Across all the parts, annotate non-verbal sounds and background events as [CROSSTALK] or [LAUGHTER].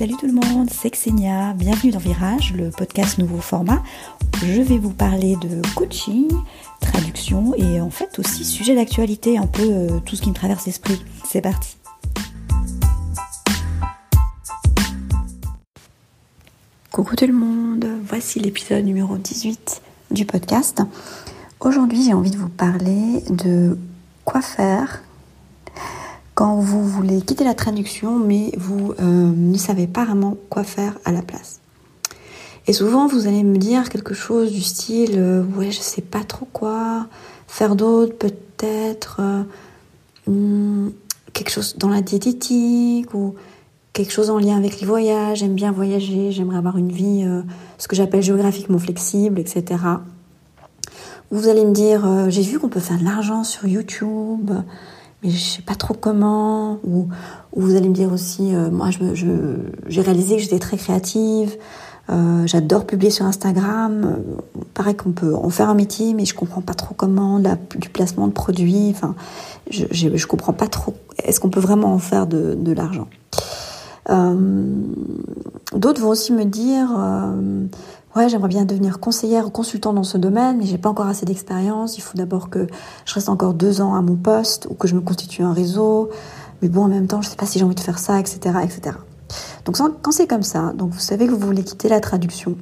Salut tout le monde, c'est Xenia, bienvenue dans Virage, le podcast nouveau format. Je vais vous parler de coaching, traduction et en fait aussi sujet d'actualité, un peu euh, tout ce qui me traverse l'esprit. C'est parti. Coucou tout le monde, voici l'épisode numéro 18 du podcast. Aujourd'hui j'ai envie de vous parler de quoi faire quand vous voulez quitter la traduction, mais vous euh, ne savez pas vraiment quoi faire à la place. Et souvent, vous allez me dire quelque chose du style euh, Ouais, je sais pas trop quoi faire d'autre, peut-être euh, hmm, quelque chose dans la diététique ou quelque chose en lien avec les voyages. J'aime bien voyager, j'aimerais avoir une vie, ce que j'appelle géographiquement flexible, etc. Vous allez me dire J'ai vu qu'on peut faire de l'argent sur YouTube mais je sais pas trop comment. Ou, vous allez me dire aussi, euh, moi, j'ai réalisé que j'étais très créative. Euh, j'adore publier sur Instagram. Euh, pareil qu'on peut en faire un métier, mais je comprends pas trop comment, du placement de produits. Enfin, je, je, je comprends pas trop. Est-ce qu'on peut vraiment en faire de, de l'argent? D'autres vont aussi me dire ouais, j'aimerais bien devenir conseillère ou consultant dans ce domaine, mais j'ai pas encore assez d'expérience. Il faut d'abord que je reste encore deux ans à mon poste ou que je me constitue un réseau. Mais bon, en même temps, je sais pas si j'ai envie de faire ça, etc., etc. Donc quand c'est comme ça, donc vous savez que vous voulez quitter la traduction,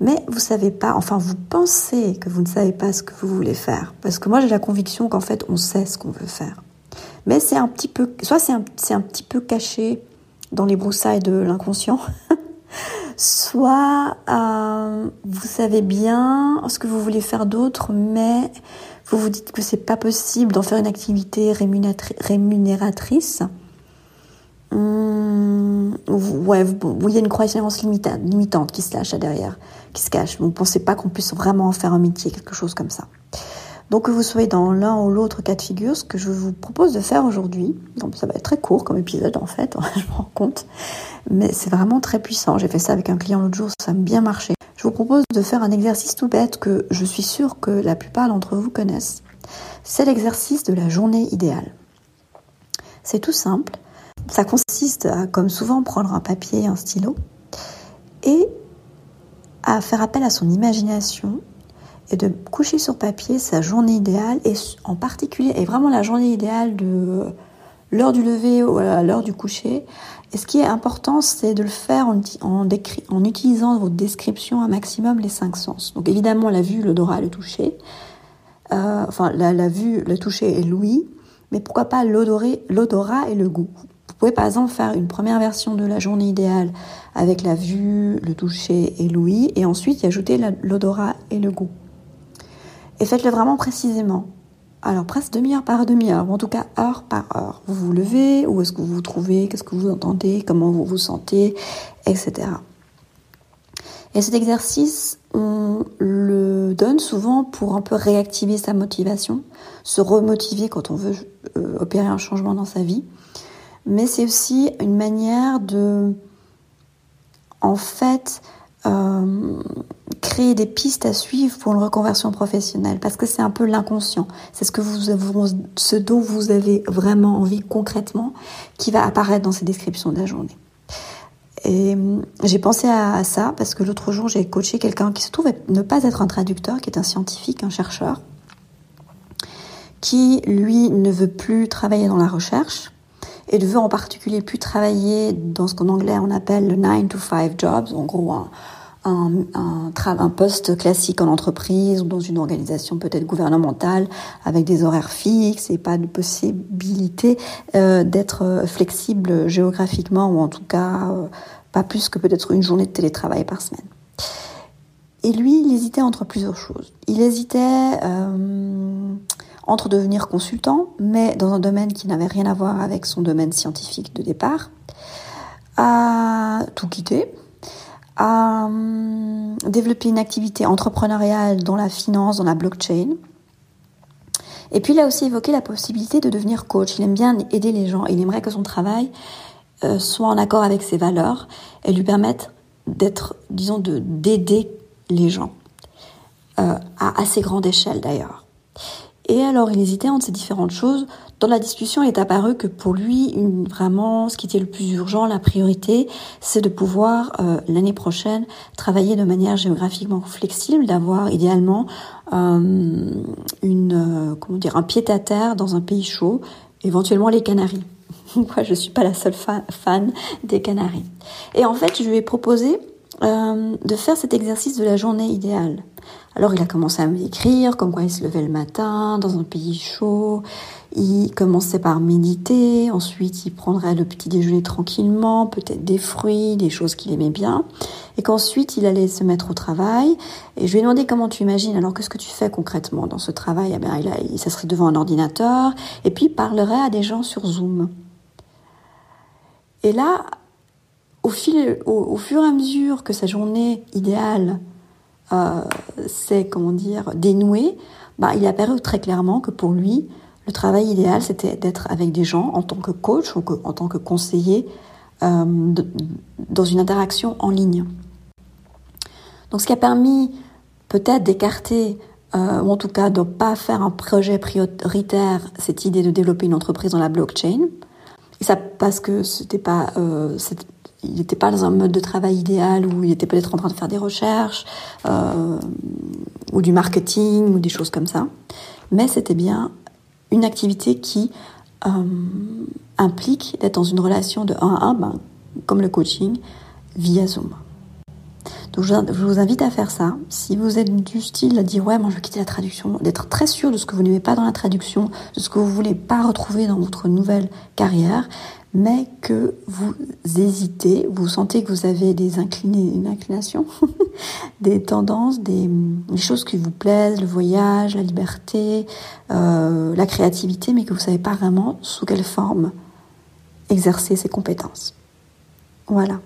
mais vous savez pas, enfin vous pensez que vous ne savez pas ce que vous voulez faire, parce que moi j'ai la conviction qu'en fait on sait ce qu'on veut faire, mais c'est un petit peu, soit c'est un, un petit peu caché dans les broussailles de l'inconscient, [LAUGHS] soit euh, vous savez bien ce que vous voulez faire d'autre, mais vous vous dites que c'est pas possible d'en faire une activité rémunératrice. Hum, ouais, il y a une croyance limitante qui se lâche derrière, qui se cache. Vous ne pensez pas qu'on puisse vraiment en faire un métier, quelque chose comme ça. Donc que vous soyez dans l'un ou l'autre cas de figure, ce que je vous propose de faire aujourd'hui, donc ça va être très court comme épisode en fait, [LAUGHS] je me rends compte, mais c'est vraiment très puissant. J'ai fait ça avec un client l'autre jour, ça a bien marché. Je vous propose de faire un exercice tout bête que je suis sûre que la plupart d'entre vous connaissent. C'est l'exercice de la journée idéale. C'est tout simple. Ça consiste à, comme souvent, prendre un papier et un stylo et à faire appel à son imagination et de coucher sur papier sa journée idéale et en particulier, et vraiment la journée idéale de l'heure du lever ou à l'heure du coucher. Et ce qui est important, c'est de le faire en, en, utilisant votre description un maximum les cinq sens. Donc évidemment la vue, l'odorat, le toucher. Euh, enfin la, la, vue, le toucher et l'ouïe. Mais pourquoi pas l'odorat et le goût? Vous pouvez par exemple faire une première version de la journée idéale avec la vue, le toucher et l'ouïe, et ensuite y ajouter l'odorat et le goût. Et faites-le vraiment précisément. Alors presque demi-heure par demi-heure, ou en tout cas heure par heure. Vous vous levez, où est-ce que vous vous trouvez, qu'est-ce que vous entendez, comment vous vous sentez, etc. Et cet exercice, on le donne souvent pour un peu réactiver sa motivation, se remotiver quand on veut euh, opérer un changement dans sa vie. Mais c'est aussi une manière de, en fait, euh, créer des pistes à suivre pour une reconversion professionnelle parce que c'est un peu l'inconscient. C'est ce que vous, ce dont vous avez vraiment envie concrètement qui va apparaître dans ces descriptions de la journée. Et euh, j'ai pensé à, ça parce que l'autre jour j'ai coaché quelqu'un qui se trouve ne pas être un traducteur, qui est un scientifique, un chercheur, qui lui ne veut plus travailler dans la recherche et ne veut en particulier plus travailler dans ce qu'en anglais on appelle le 9 to 5 jobs, en gros un, un, un, poste classique en entreprise ou dans une organisation peut-être gouvernementale avec des horaires fixes et pas de possibilité euh, d'être euh, flexible géographiquement ou en tout cas euh, pas plus que peut-être une journée de télétravail par semaine. Et lui, il hésitait entre plusieurs choses. Il hésitait entre devenir consultant, mais dans un domaine qui n'avait rien à voir avec son domaine scientifique de départ, à tout quitter, à hum, développer une activité entrepreneuriale dans la finance, dans la blockchain. Et puis il a aussi évoqué la possibilité de devenir coach. Il aime bien aider les gens. Il aimerait que son travail euh, soit en accord avec ses valeurs et lui permette d'être, disons, de d'aider les gens euh, à assez grande échelle d'ailleurs. Et alors il hésitait entre ces différentes choses, dans la discussion, il est apparu que pour lui, vraiment, ce qui était le plus urgent, la priorité, c'est de pouvoir euh, l'année prochaine travailler de manière géographiquement flexible, d'avoir idéalement euh, euh, un pied à terre dans un pays chaud, éventuellement les Canaries. [LAUGHS] Moi, je suis pas la seule fan des Canaries. Et en fait, je lui ai proposé de faire cet exercice de la journée idéale. Alors il a commencé à me comme quoi il se levait le matin dans un pays chaud, il commençait par méditer, ensuite il prendrait le petit déjeuner tranquillement, peut-être des fruits, des choses qu'il aimait bien, et qu'ensuite il allait se mettre au travail. Et je lui ai demandé comment tu imagines, alors qu'est-ce que tu fais concrètement dans ce travail? Eh bien, il, a, serait devant un ordinateur, et puis il parlerait à des gens sur Zoom. Et là, au, fur et à mesure que sa journée idéale euh, c'est comment dire dénoué, bah, il apparu très clairement que pour lui, le travail idéal, c'était d'être avec des gens en tant que coach ou en tant que conseiller euh, dans une interaction en ligne. Donc, ce qui a permis peut-être d'écarter, euh, ou en tout cas de ne pas faire un projet prioritaire, cette idée de développer une entreprise dans la blockchain. Ça parce que c'était pas, il n'était pas dans un mode de travail idéal où il était peut-être en train de faire des recherches euh, ou du marketing ou des choses comme ça. Mais c'était bien une activité qui euh, implique d'être dans une relation de 1 à 1, ben, comme le coaching, via Zoom. Donc je vous invite à faire ça. Si vous êtes du style à dire ouais, moi je veux quitter la traduction, d'être très sûr de ce que vous n'aimez pas dans la traduction, de ce que vous voulez pas retrouver dans votre nouvelle carrière, mais que vous hésitez, vous sentez que vous avez des une inclination, [LAUGHS] des tendances, des, choses qui vous plaisent, le voyage, la liberté, euh, la créativité, mais que vous ne savez pas vraiment sous quelle forme exercer ces compétences. Voilà.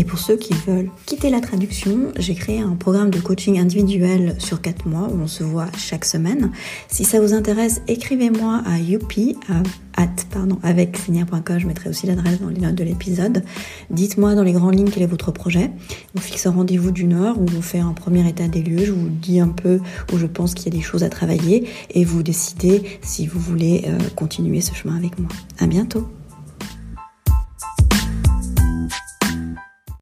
Et pour ceux qui veulent quitter la traduction, j'ai créé un programme de coaching individuel sur 4 mois où on se voit chaque semaine. Si ça vous intéresse, écrivez-moi à youpi, at, pardon, avec je mettrai aussi l'adresse dans les notes de l'épisode. Dites-moi dans les grandes lignes quel est votre projet. On fixe un rendez-vous d'une heure où on fait un premier état des lieux. Je vous dis un peu où je pense qu'il y a des choses à travailler et vous décidez si vous voulez euh, continuer ce chemin avec moi. À bientôt!